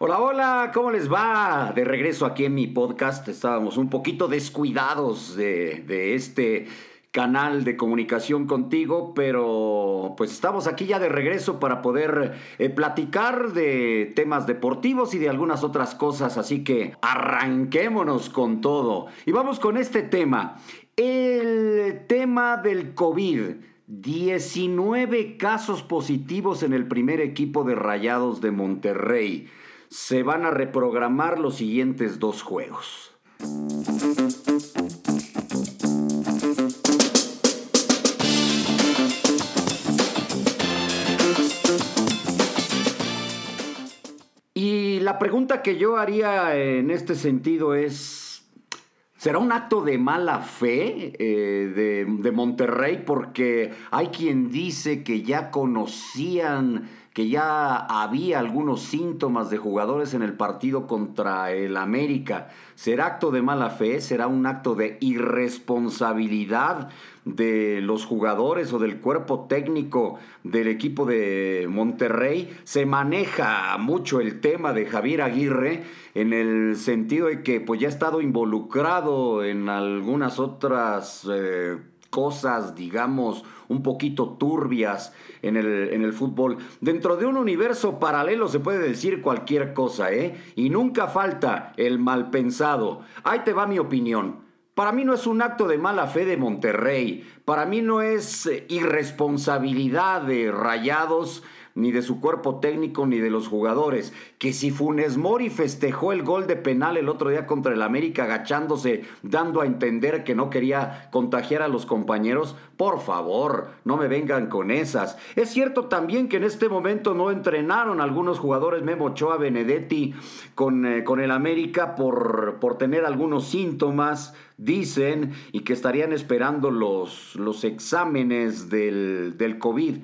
Hola, hola, ¿cómo les va? De regreso aquí en mi podcast. Estábamos un poquito descuidados de, este canal de comunicación contigo, pero pues estamos aquí ya de regreso para poder eh, platicar de temas deportivos y de algunas otras cosas, así que arranquémonos con todo. Y vamos con este tema, el tema del COVID. 19 casos positivos en el primer equipo de Rayados de Monterrey se van a reprogramar los siguientes dos juegos. Y la pregunta que yo haría en este sentido es, ¿será un acto de mala fe eh, de, de Monterrey? Porque hay quien dice que ya conocían que ya había algunos síntomas de jugadores en el partido contra el América. ¿Será acto de mala fe? ¿Será un acto de irresponsabilidad de los jugadores o del cuerpo técnico del equipo de Monterrey? Se maneja mucho el tema de Javier Aguirre en el sentido de que pues ya ha estado involucrado en algunas otras... Eh, cosas, digamos, un poquito turbias en el, en el, fútbol. Dentro de un universo paralelo se puede decir cualquier cosa, ¿eh? Y nunca falta el mal pensado. Ahí te va mi opinión. Para mí no es un acto de mala fe de Monterrey. Para mí no es eh, irresponsabilidad de rayados ni de su cuerpo técnico, ni de los jugadores. Que si Funes Mori festejó el gol de penal el otro día contra el América, agachándose, dando a entender que no quería contagiar a los compañeros, por favor, no me vengan con esas. Es cierto también que en este momento no entrenaron algunos jugadores, Memo Ochoa, Benedetti, con, eh, con el América por, por tener algunos síntomas dicen, y que estarían esperando los, los exámenes del, del COVID.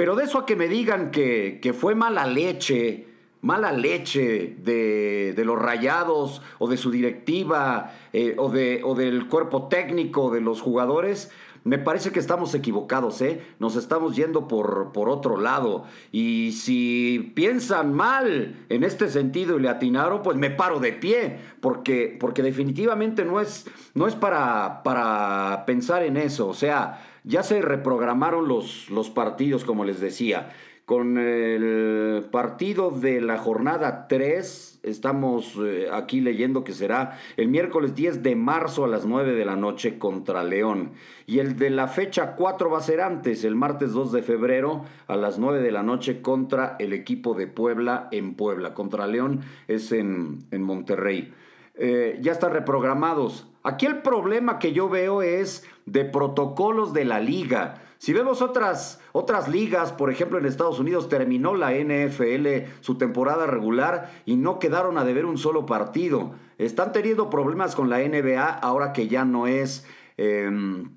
Pero de eso a que me digan que, fue mala leche, mala leche de, los rayados o de su directiva eh, o, de, o del cuerpo técnico de los jugadores, me parece que estamos equivocados, ¿eh? Nos estamos yendo por, por, otro lado. Y si piensan mal en este sentido y le atinaron, pues me paro de pie, porque, porque definitivamente no es, no es para, para pensar en eso. O sea, ya se reprogramaron los, los partidos, como les decía. Con el partido de la jornada 3, estamos eh, aquí leyendo que será el miércoles 10 de marzo a las 9 de la noche contra León. Y el de la fecha 4 va a ser antes, el martes 2 de febrero a las 9 de la noche contra el equipo de Puebla en Puebla. Contra León es en, en Monterrey. Eh, ya están reprogramados. Aquí el problema que yo veo es de protocolos de la liga. Si vemos otras, otras ligas, por ejemplo en Estados Unidos terminó la NFL su temporada regular y no quedaron a deber un solo partido. Están teniendo problemas con la NBA ahora que ya no es em,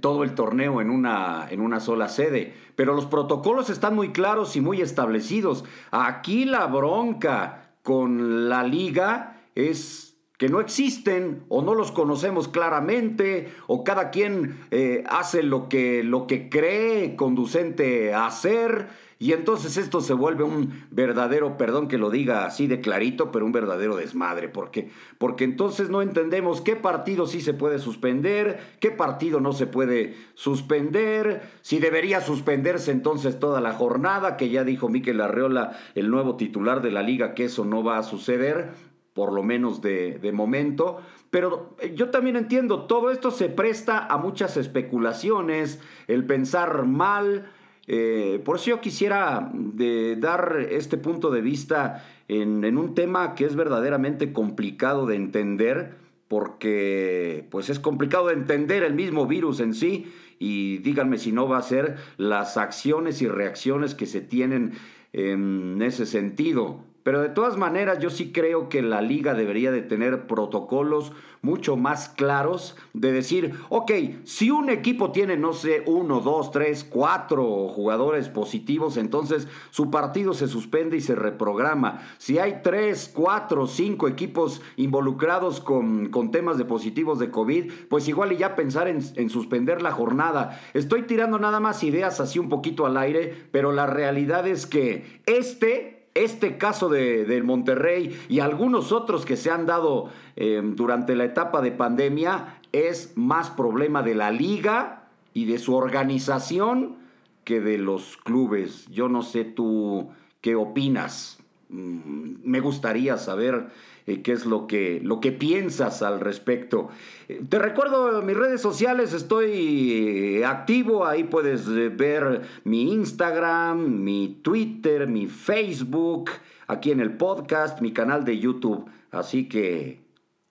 todo el torneo en una, en una sola sede. Pero los protocolos están muy claros y muy establecidos. Aquí la bronca con la liga es que no existen o no los conocemos claramente o cada quien eh, hace lo que, lo que cree conducente a hacer y entonces esto se vuelve un verdadero, perdón que lo diga así de clarito, pero un verdadero desmadre, porque porque entonces no entendemos qué partido sí se puede suspender, qué partido no se puede suspender, si debería suspenderse entonces toda la jornada, que ya dijo Miquel Arreola, el nuevo titular de la liga, que eso no va a suceder por lo menos de, momento. Pero eh, yo también entiendo, todo esto se presta a muchas especulaciones, el pensar mal. Eh, por eso yo quisiera de dar este punto de vista en, en, un tema que es verdaderamente complicado de entender, porque pues es complicado de entender el mismo virus en sí, y díganme si no va a ser las acciones y reacciones que se tienen en ese sentido. Pero de todas maneras yo sí creo que la liga debería de tener protocolos mucho más claros de decir, ok, si un equipo tiene, no sé, uno, dos, tres, cuatro jugadores positivos, entonces su partido se suspende y se reprograma. Si hay tres, cuatro, cinco equipos involucrados con, con temas de positivos de COVID, pues igual y ya pensar en, en suspender la jornada. Estoy tirando nada más ideas así un poquito al aire, pero la realidad es que este este caso de, del Monterrey y algunos otros que se han dado eh, durante la etapa de pandemia es más problema de la liga y de su organización que de los clubes. Yo no sé tú qué opinas. Mm, me gustaría saber eh, qué es lo que, lo que piensas al respecto. Eh, te recuerdo mis redes sociales, estoy eh, activo, ahí puedes ver mi Instagram, mi Twitter, mi Facebook, aquí en el podcast, mi canal de YouTube. Así que,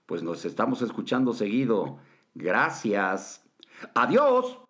pues nos estamos escuchando seguido. Gracias. Adiós.